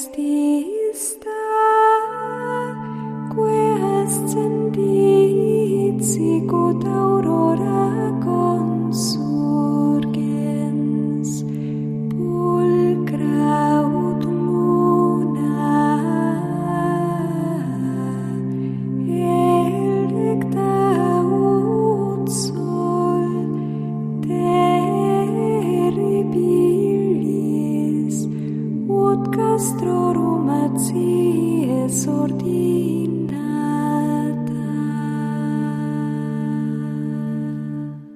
still.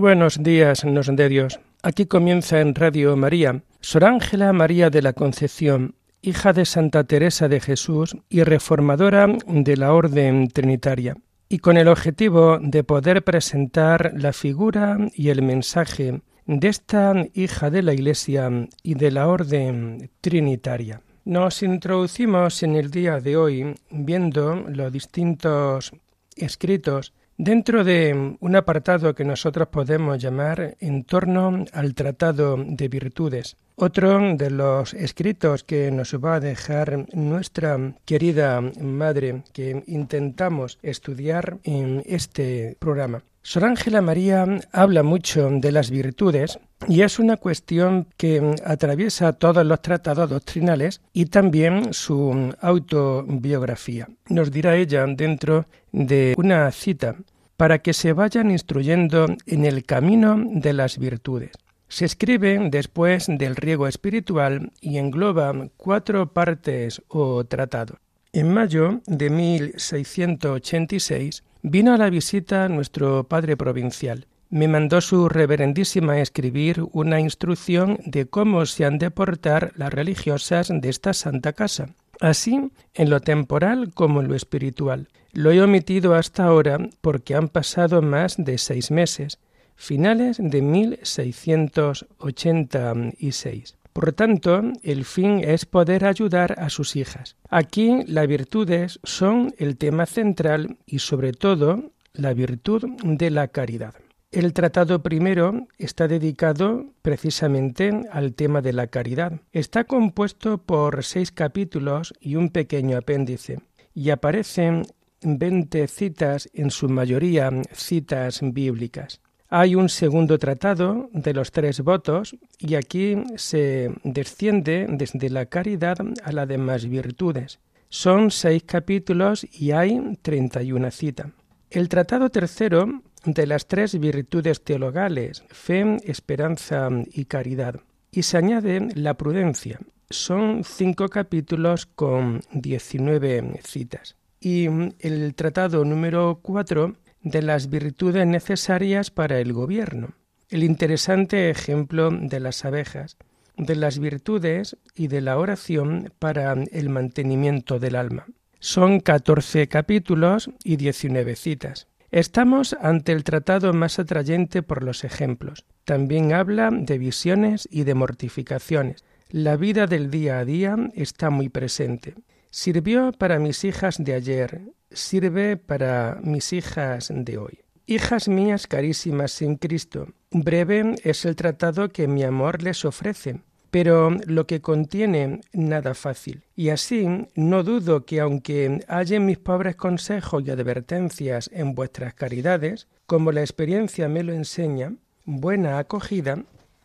Buenos días, nos de Dios. Aquí comienza en Radio María, Sor Ángela María de la Concepción, hija de Santa Teresa de Jesús y reformadora de la Orden Trinitaria, y con el objetivo de poder presentar la figura y el mensaje de esta hija de la Iglesia y de la Orden Trinitaria. Nos introducimos en el día de hoy viendo los distintos escritos Dentro de un apartado que nosotros podemos llamar en torno al Tratado de Virtudes, otro de los escritos que nos va a dejar nuestra querida madre que intentamos estudiar en este programa. Sor Ángela María habla mucho de las virtudes y es una cuestión que atraviesa todos los tratados doctrinales y también su autobiografía. Nos dirá ella dentro de una cita para que se vayan instruyendo en el camino de las virtudes. Se escribe después del riego espiritual y engloba cuatro partes o tratado. En mayo de 1686 vino a la visita nuestro padre provincial. Me mandó su reverendísima escribir una instrucción de cómo se han de portar las religiosas de esta santa casa, así en lo temporal como en lo espiritual. Lo he omitido hasta ahora porque han pasado más de seis meses, finales de 1686. Por tanto, el fin es poder ayudar a sus hijas. Aquí las virtudes son el tema central y sobre todo la virtud de la caridad. El tratado primero está dedicado precisamente al tema de la caridad. Está compuesto por seis capítulos y un pequeño apéndice, y aparecen veinte citas, en su mayoría citas bíblicas. Hay un segundo tratado de los tres votos y aquí se desciende desde la caridad a las demás virtudes. Son seis capítulos y hay treinta y una citas. El tratado tercero de las tres virtudes teologales, fe, esperanza y caridad. Y se añade la prudencia. Son cinco capítulos con diecinueve citas. Y el tratado número cuatro de las virtudes necesarias para el gobierno. El interesante ejemplo de las abejas, de las virtudes y de la oración para el mantenimiento del alma. Son catorce capítulos y diecinueve citas. Estamos ante el tratado más atrayente por los ejemplos. También habla de visiones y de mortificaciones. La vida del día a día está muy presente. Sirvió para mis hijas de ayer, sirve para mis hijas de hoy. Hijas mías carísimas en Cristo, breve es el tratado que mi amor les ofrece pero lo que contiene nada fácil. Y así no dudo que aunque hallen mis pobres consejos y advertencias en vuestras caridades, como la experiencia me lo enseña, buena acogida,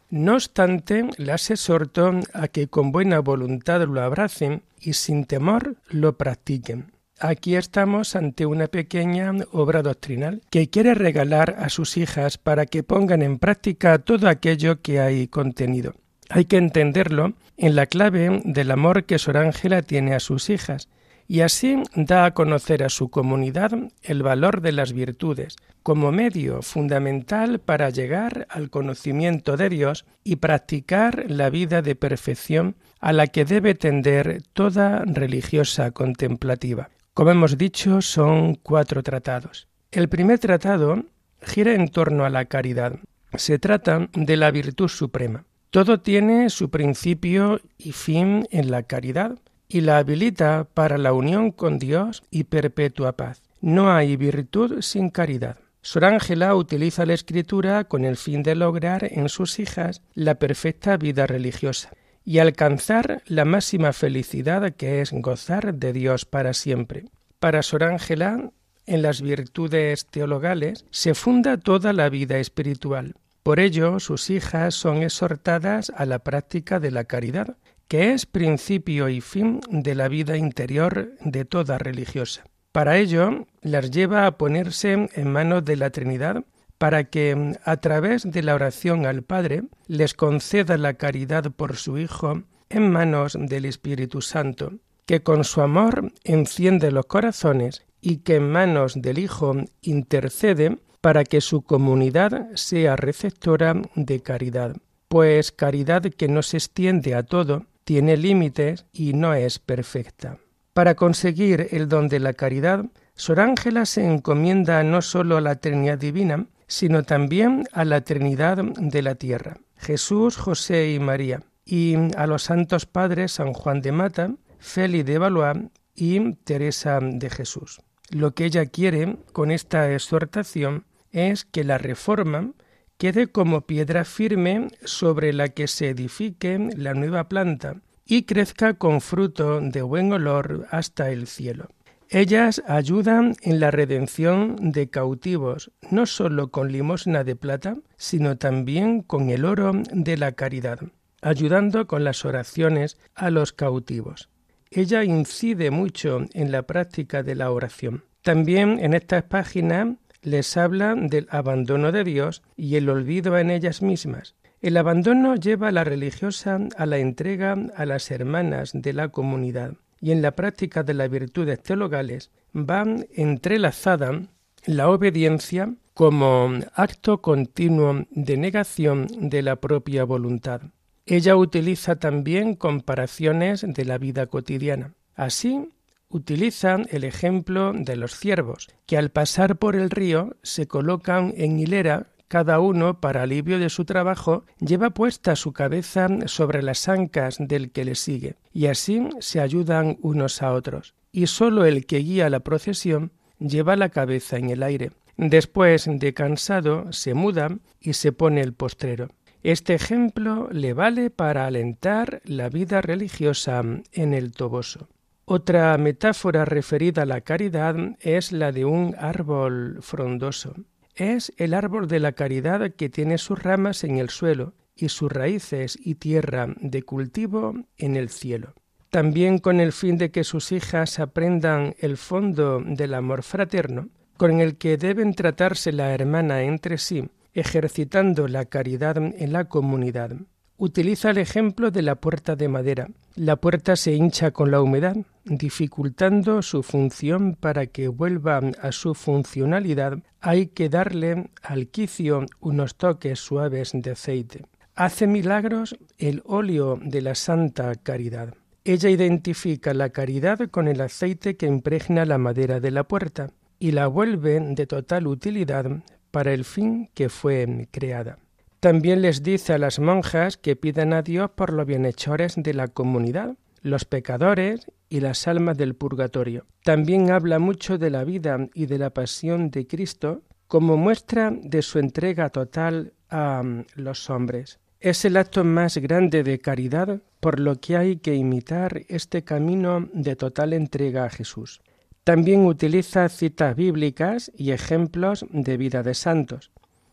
no obstante, las exhorto a que con buena voluntad lo abracen y sin temor lo practiquen. Aquí estamos ante una pequeña obra doctrinal que quiere regalar a sus hijas para que pongan en práctica todo aquello que hay contenido. Hay que entenderlo en la clave del amor que Sor Ángela tiene a sus hijas, y así da a conocer a su comunidad el valor de las virtudes como medio fundamental para llegar al conocimiento de Dios y practicar la vida de perfección a la que debe tender toda religiosa contemplativa. Como hemos dicho, son cuatro tratados. El primer tratado gira en torno a la caridad. Se trata de la virtud suprema. Todo tiene su principio y fin en la caridad y la habilita para la unión con Dios y perpetua paz. No hay virtud sin caridad. Sor Ángela utiliza la escritura con el fin de lograr en sus hijas la perfecta vida religiosa y alcanzar la máxima felicidad que es gozar de Dios para siempre. Para Sor Ángela, en las virtudes teologales se funda toda la vida espiritual. Por ello, sus hijas son exhortadas a la práctica de la caridad, que es principio y fin de la vida interior de toda religiosa. Para ello, las lleva a ponerse en manos de la Trinidad para que, a través de la oración al Padre, les conceda la caridad por su Hijo en manos del Espíritu Santo, que con su amor enciende los corazones y que en manos del Hijo intercede para que su comunidad sea receptora de caridad, pues caridad que no se extiende a todo, tiene límites y no es perfecta. Para conseguir el don de la caridad, Sor Ángela se encomienda no sólo a la Trinidad Divina, sino también a la Trinidad de la tierra, Jesús, José y María, y a los santos padres San Juan de Mata, Félix de Valois y Teresa de Jesús. Lo que ella quiere con esta exhortación es que la reforma quede como piedra firme sobre la que se edifique la nueva planta y crezca con fruto de buen olor hasta el cielo. Ellas ayudan en la redención de cautivos, no sólo con limosna de plata, sino también con el oro de la caridad, ayudando con las oraciones a los cautivos. Ella incide mucho en la práctica de la oración. También en estas páginas les habla del abandono de Dios y el olvido en ellas mismas. El abandono lleva a la religiosa a la entrega a las hermanas de la comunidad y en la práctica de las virtudes teologales va entrelazada la obediencia como acto continuo de negación de la propia voluntad. Ella utiliza también comparaciones de la vida cotidiana. Así, utiliza el ejemplo de los ciervos, que al pasar por el río se colocan en hilera cada uno, para alivio de su trabajo, lleva puesta su cabeza sobre las ancas del que le sigue, y así se ayudan unos a otros. Y sólo el que guía la procesión lleva la cabeza en el aire. Después de cansado, se muda y se pone el postrero. Este ejemplo le vale para alentar la vida religiosa en el Toboso. Otra metáfora referida a la caridad es la de un árbol frondoso. Es el árbol de la caridad que tiene sus ramas en el suelo y sus raíces y tierra de cultivo en el cielo. También con el fin de que sus hijas aprendan el fondo del amor fraterno, con el que deben tratarse la hermana entre sí ejercitando la caridad en la comunidad. Utiliza el ejemplo de la puerta de madera. La puerta se hincha con la humedad, dificultando su función para que vuelva a su funcionalidad. Hay que darle al quicio unos toques suaves de aceite. Hace milagros el óleo de la Santa Caridad. Ella identifica la caridad con el aceite que impregna la madera de la puerta y la vuelve de total utilidad para el fin que fue creada. También les dice a las monjas que pidan a Dios por los bienhechores de la comunidad, los pecadores y las almas del purgatorio. También habla mucho de la vida y de la pasión de Cristo como muestra de su entrega total a mm, los hombres. Es el acto más grande de caridad, por lo que hay que imitar este camino de total entrega a Jesús. También utiliza citas bíblicas y ejemplos de vida de santos.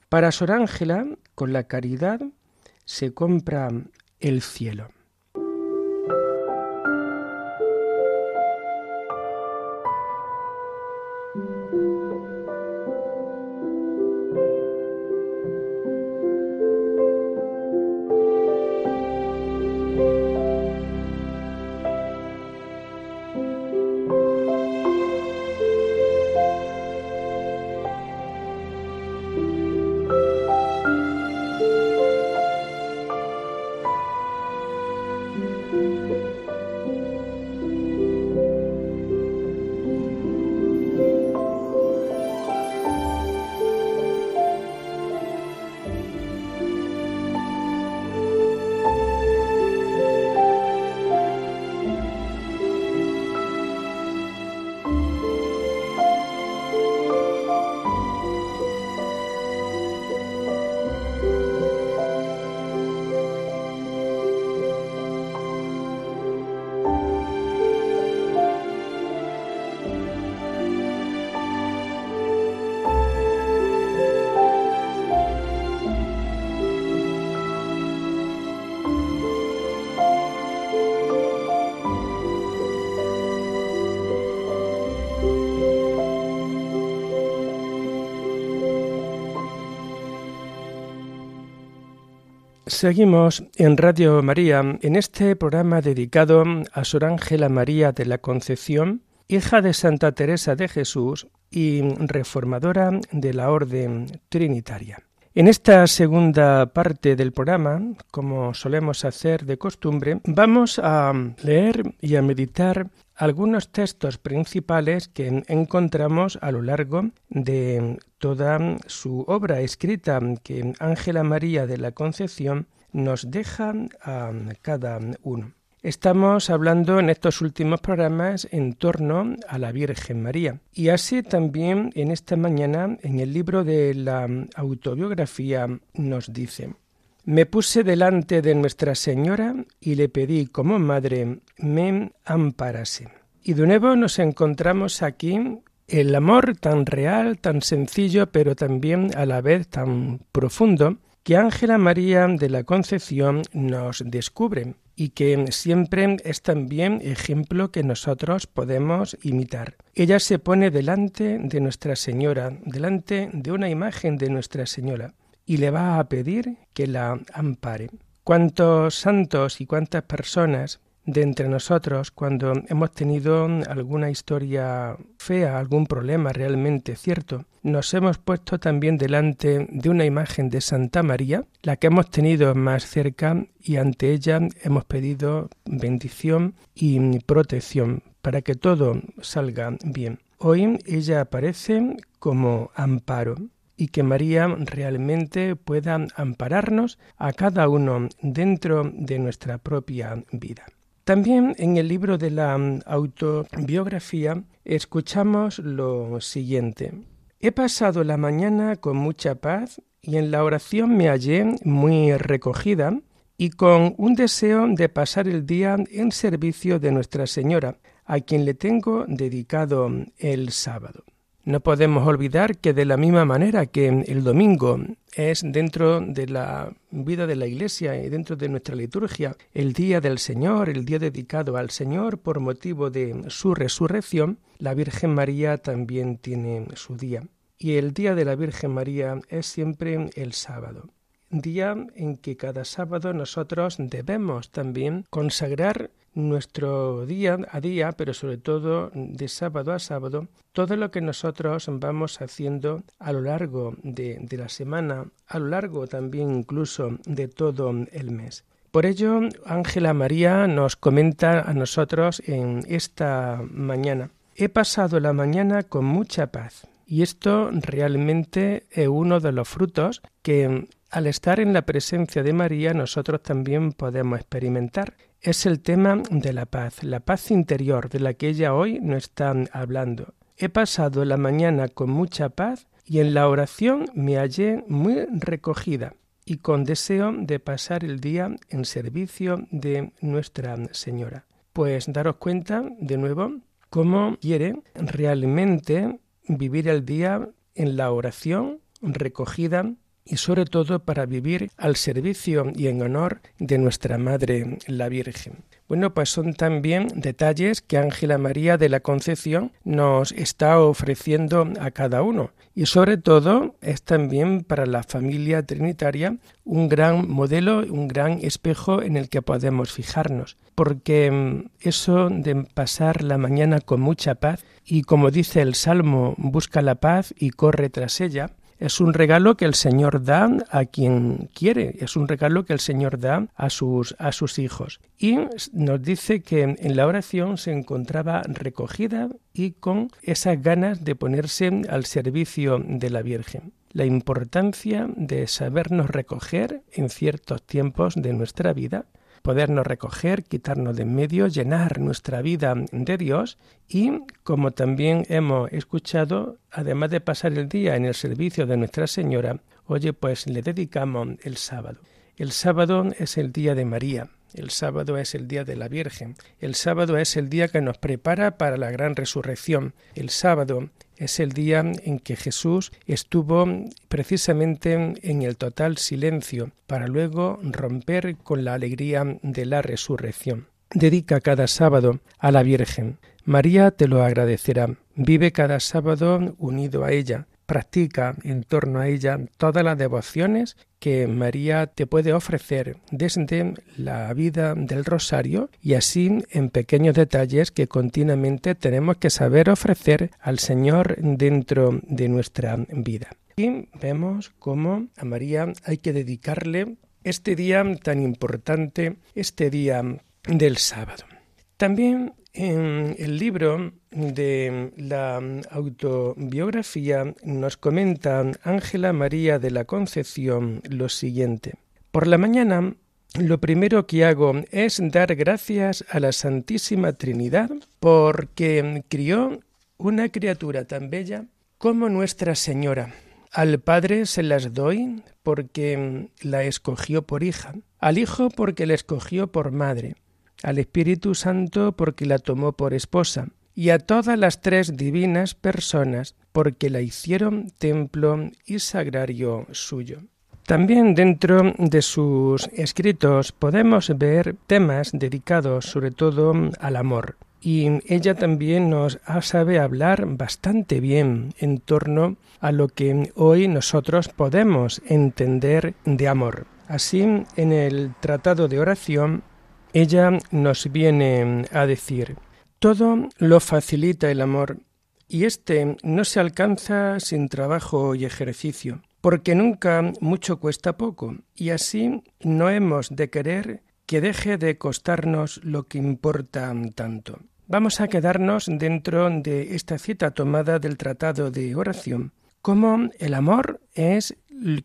Para Sor Ángela, con la caridad se compra el cielo. Seguimos en Radio María en este programa dedicado a Sor Ángela María de la Concepción, hija de Santa Teresa de Jesús y reformadora de la Orden Trinitaria. En esta segunda parte del programa, como solemos hacer de costumbre, vamos a leer y a meditar algunos textos principales que encontramos a lo largo de toda su obra escrita que Ángela María de la Concepción nos deja a cada uno. Estamos hablando en estos últimos programas en torno a la Virgen María. Y así también en esta mañana en el libro de la autobiografía nos dice, me puse delante de Nuestra Señora y le pedí como madre me amparase. Y de nuevo nos encontramos aquí el amor tan real, tan sencillo, pero también a la vez tan profundo, que Ángela María de la Concepción nos descubre y que siempre es también ejemplo que nosotros podemos imitar. Ella se pone delante de Nuestra Señora, delante de una imagen de Nuestra Señora, y le va a pedir que la ampare. ¿Cuántos santos y cuántas personas de entre nosotros cuando hemos tenido alguna historia fea, algún problema realmente cierto, nos hemos puesto también delante de una imagen de Santa María, la que hemos tenido más cerca y ante ella hemos pedido bendición y protección para que todo salga bien. Hoy ella aparece como amparo y que María realmente pueda ampararnos a cada uno dentro de nuestra propia vida. También en el libro de la autobiografía escuchamos lo siguiente. He pasado la mañana con mucha paz y en la oración me hallé muy recogida y con un deseo de pasar el día en servicio de Nuestra Señora, a quien le tengo dedicado el sábado. No podemos olvidar que de la misma manera que el domingo es dentro de la vida de la Iglesia y dentro de nuestra liturgia el día del Señor, el día dedicado al Señor por motivo de su resurrección, la Virgen María también tiene su día. Y el día de la Virgen María es siempre el sábado día en que cada sábado nosotros debemos también consagrar nuestro día a día, pero sobre todo de sábado a sábado, todo lo que nosotros vamos haciendo a lo largo de, de la semana, a lo largo también incluso de todo el mes. Por ello, Ángela María nos comenta a nosotros en esta mañana, he pasado la mañana con mucha paz. Y esto realmente es uno de los frutos que al estar en la presencia de María nosotros también podemos experimentar. Es el tema de la paz, la paz interior de la que ella hoy nos está hablando. He pasado la mañana con mucha paz y en la oración me hallé muy recogida y con deseo de pasar el día en servicio de Nuestra Señora. Pues daros cuenta de nuevo cómo quiere realmente vivir el día en la oración recogida y sobre todo para vivir al servicio y en honor de nuestra Madre la Virgen. Bueno, pues son también detalles que Ángela María de la Concepción nos está ofreciendo a cada uno. Y sobre todo es también para la familia trinitaria un gran modelo, un gran espejo en el que podemos fijarnos. Porque mm, eso de pasar la mañana con mucha paz y como dice el Salmo, busca la paz y corre tras ella, es un regalo que el Señor da a quien quiere, es un regalo que el Señor da a sus, a sus hijos. Y nos dice que en la oración se encontraba recogida y con esas ganas de ponerse al servicio de la Virgen. La importancia de sabernos recoger en ciertos tiempos de nuestra vida podernos recoger, quitarnos de en medio, llenar nuestra vida de Dios y, como también hemos escuchado, además de pasar el día en el servicio de Nuestra Señora, oye, pues le dedicamos el sábado. El sábado es el día de María, el sábado es el día de la Virgen, el sábado es el día que nos prepara para la gran resurrección, el sábado es el día en que Jesús estuvo precisamente en el total silencio para luego romper con la alegría de la resurrección. Dedica cada sábado a la Virgen. María te lo agradecerá. Vive cada sábado unido a ella practica en torno a ella todas las devociones que María te puede ofrecer desde la vida del rosario y así en pequeños detalles que continuamente tenemos que saber ofrecer al Señor dentro de nuestra vida. Y vemos cómo a María hay que dedicarle este día tan importante, este día del sábado. También en el libro de la autobiografía nos comenta Ángela María de la Concepción lo siguiente. Por la mañana lo primero que hago es dar gracias a la Santísima Trinidad porque crió una criatura tan bella como Nuestra Señora. Al Padre se las doy porque la escogió por hija, al Hijo porque la escogió por madre, al Espíritu Santo porque la tomó por esposa, y a todas las tres divinas personas porque la hicieron templo y sagrario suyo. También dentro de sus escritos podemos ver temas dedicados sobre todo al amor. Y ella también nos sabe hablar bastante bien en torno a lo que hoy nosotros podemos entender de amor. Así, en el Tratado de Oración ella nos viene a decir, todo lo facilita el amor, y éste no se alcanza sin trabajo y ejercicio, porque nunca mucho cuesta poco, y así no hemos de querer que deje de costarnos lo que importa tanto. Vamos a quedarnos dentro de esta cita tomada del Tratado de Oración, como el amor es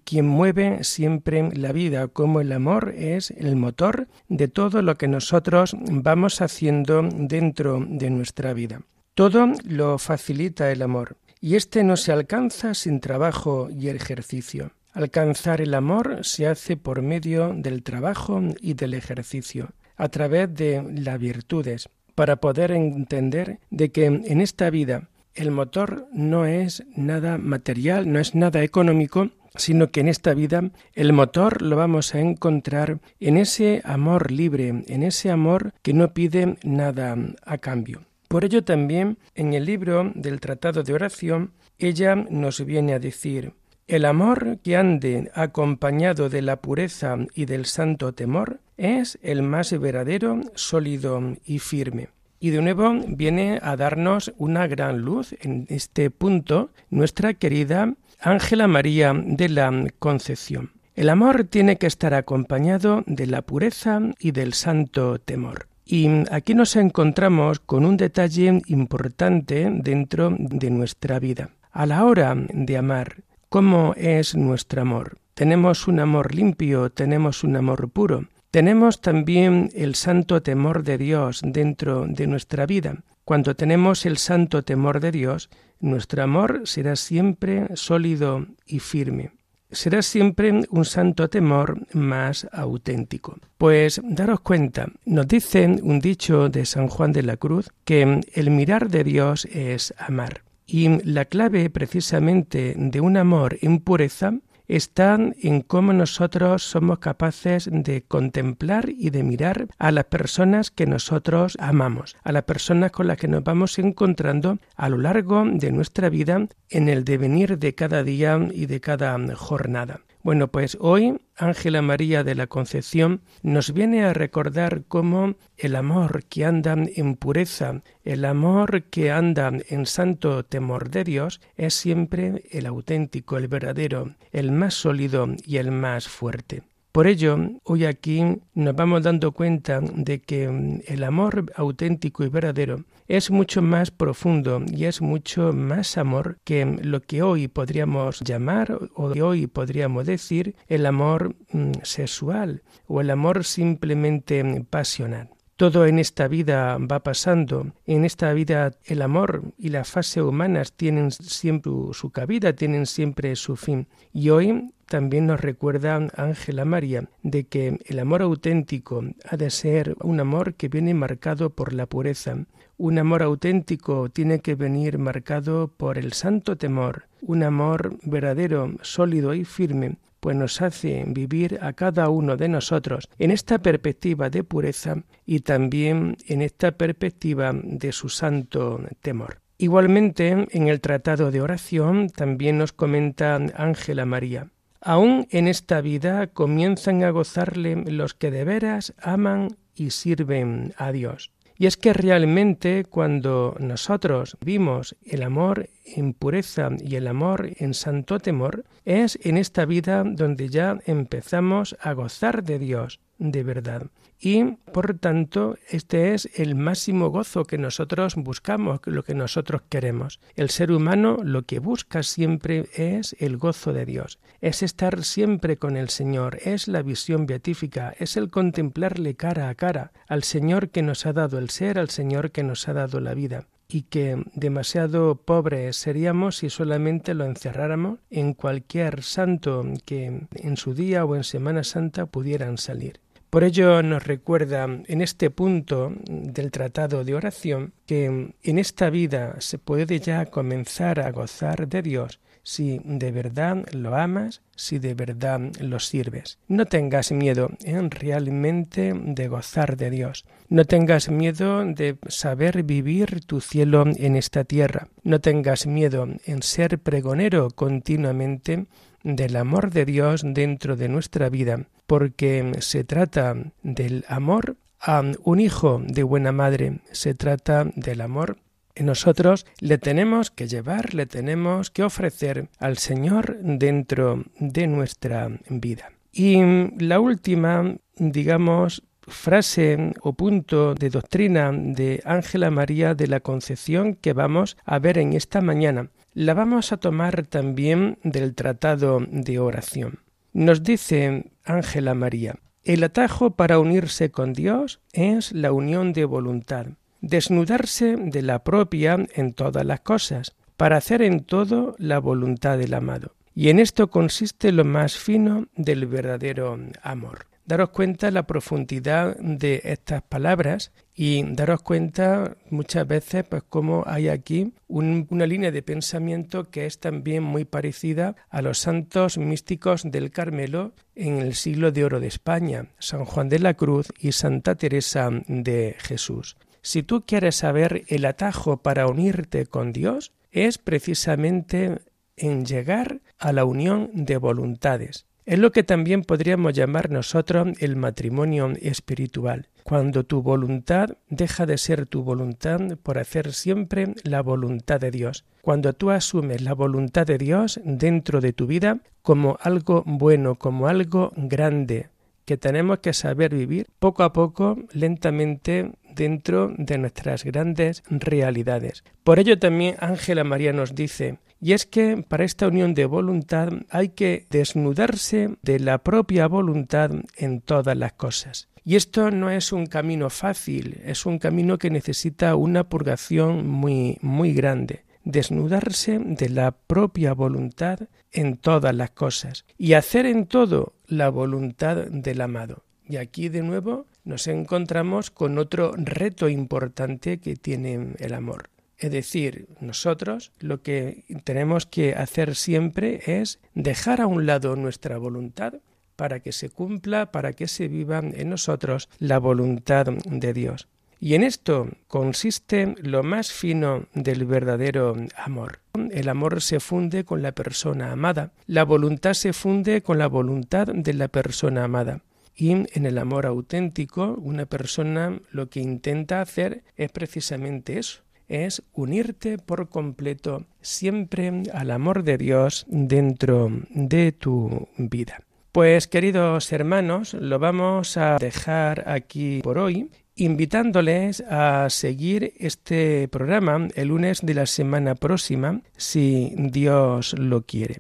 quien mueve siempre la vida, como el amor es el motor de todo lo que nosotros vamos haciendo dentro de nuestra vida. Todo lo facilita el amor, y éste no se alcanza sin trabajo y ejercicio. Alcanzar el amor se hace por medio del trabajo y del ejercicio, a través de las virtudes, para poder entender de que en esta vida el motor no es nada material, no es nada económico, sino que en esta vida el motor lo vamos a encontrar en ese amor libre, en ese amor que no pide nada a cambio. Por ello también en el libro del Tratado de Oración ella nos viene a decir el amor que ande acompañado de la pureza y del santo temor es el más verdadero, sólido y firme. Y de nuevo viene a darnos una gran luz en este punto nuestra querida Ángela María de la Concepción. El amor tiene que estar acompañado de la pureza y del santo temor. Y aquí nos encontramos con un detalle importante dentro de nuestra vida. A la hora de amar, ¿cómo es nuestro amor? Tenemos un amor limpio, tenemos un amor puro, tenemos también el santo temor de Dios dentro de nuestra vida. Cuando tenemos el santo temor de Dios, nuestro amor será siempre sólido y firme. Será siempre un santo temor más auténtico. Pues daros cuenta, nos dice un dicho de San Juan de la Cruz que el mirar de Dios es amar. Y la clave precisamente de un amor en pureza está en cómo nosotros somos capaces de contemplar y de mirar a las personas que nosotros amamos, a las personas con las que nos vamos encontrando a lo largo de nuestra vida en el devenir de cada día y de cada jornada. Bueno, pues hoy Ángela María de la Concepción nos viene a recordar cómo el amor que anda en pureza, el amor que anda en santo temor de Dios, es siempre el auténtico, el verdadero, el más sólido y el más fuerte. Por ello, hoy aquí nos vamos dando cuenta de que el amor auténtico y verdadero es mucho más profundo y es mucho más amor que lo que hoy podríamos llamar o que hoy podríamos decir el amor mm, sexual o el amor simplemente pasional. Todo en esta vida va pasando. En esta vida el amor y la fase humanas tienen siempre su cabida, tienen siempre su fin. Y hoy también nos recuerda Ángela María de que el amor auténtico ha de ser un amor que viene marcado por la pureza. Un amor auténtico tiene que venir marcado por el santo temor. Un amor verdadero, sólido y firme pues nos hace vivir a cada uno de nosotros en esta perspectiva de pureza y también en esta perspectiva de su santo temor. Igualmente, en el Tratado de Oración también nos comenta Ángela María. Aún en esta vida comienzan a gozarle los que de veras aman y sirven a Dios. Y es que realmente cuando nosotros vimos el amor en pureza y el amor en santo temor, es en esta vida donde ya empezamos a gozar de Dios de verdad. Y por tanto, este es el máximo gozo que nosotros buscamos, lo que nosotros queremos. El ser humano lo que busca siempre es el gozo de Dios, es estar siempre con el Señor, es la visión beatífica, es el contemplarle cara a cara al Señor que nos ha dado el ser, al Señor que nos ha dado la vida y que demasiado pobres seríamos si solamente lo encerráramos en cualquier santo que en su día o en Semana Santa pudieran salir. Por ello nos recuerda en este punto del tratado de oración que en esta vida se puede ya comenzar a gozar de Dios si de verdad lo amas, si de verdad lo sirves. No tengas miedo en realmente de gozar de Dios. No tengas miedo de saber vivir tu cielo en esta tierra. No tengas miedo en ser pregonero continuamente del amor de Dios dentro de nuestra vida, porque se trata del amor a un hijo de buena madre, se trata del amor nosotros le tenemos que llevar, le tenemos que ofrecer al Señor dentro de nuestra vida. Y la última, digamos, frase o punto de doctrina de Ángela María de la Concepción que vamos a ver en esta mañana la vamos a tomar también del tratado de oración. Nos dice Ángela María, el atajo para unirse con Dios es la unión de voluntad, desnudarse de la propia en todas las cosas, para hacer en todo la voluntad del amado. Y en esto consiste lo más fino del verdadero amor daros cuenta la profundidad de estas palabras y daros cuenta muchas veces pues cómo hay aquí una línea de pensamiento que es también muy parecida a los santos místicos del Carmelo en el siglo de oro de España, San Juan de la Cruz y Santa Teresa de Jesús. Si tú quieres saber el atajo para unirte con Dios, es precisamente en llegar a la unión de voluntades. Es lo que también podríamos llamar nosotros el matrimonio espiritual, cuando tu voluntad deja de ser tu voluntad por hacer siempre la voluntad de Dios, cuando tú asumes la voluntad de Dios dentro de tu vida como algo bueno, como algo grande, que tenemos que saber vivir poco a poco, lentamente, dentro de nuestras grandes realidades. Por ello también Ángela María nos dice, y es que para esta unión de voluntad hay que desnudarse de la propia voluntad en todas las cosas. Y esto no es un camino fácil, es un camino que necesita una purgación muy muy grande desnudarse de la propia voluntad en todas las cosas y hacer en todo la voluntad del amado. Y aquí de nuevo nos encontramos con otro reto importante que tiene el amor. Es decir, nosotros lo que tenemos que hacer siempre es dejar a un lado nuestra voluntad para que se cumpla, para que se viva en nosotros la voluntad de Dios. Y en esto consiste lo más fino del verdadero amor. El amor se funde con la persona amada, la voluntad se funde con la voluntad de la persona amada. Y en el amor auténtico, una persona lo que intenta hacer es precisamente eso, es unirte por completo siempre al amor de Dios dentro de tu vida. Pues queridos hermanos, lo vamos a dejar aquí por hoy, invitándoles a seguir este programa el lunes de la semana próxima, si Dios lo quiere.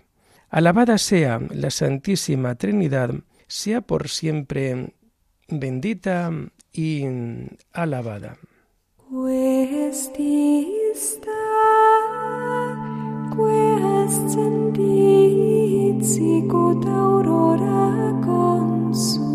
Alabada sea la Santísima Trinidad, sea por siempre bendita y alabada. sendit sicut aurora consum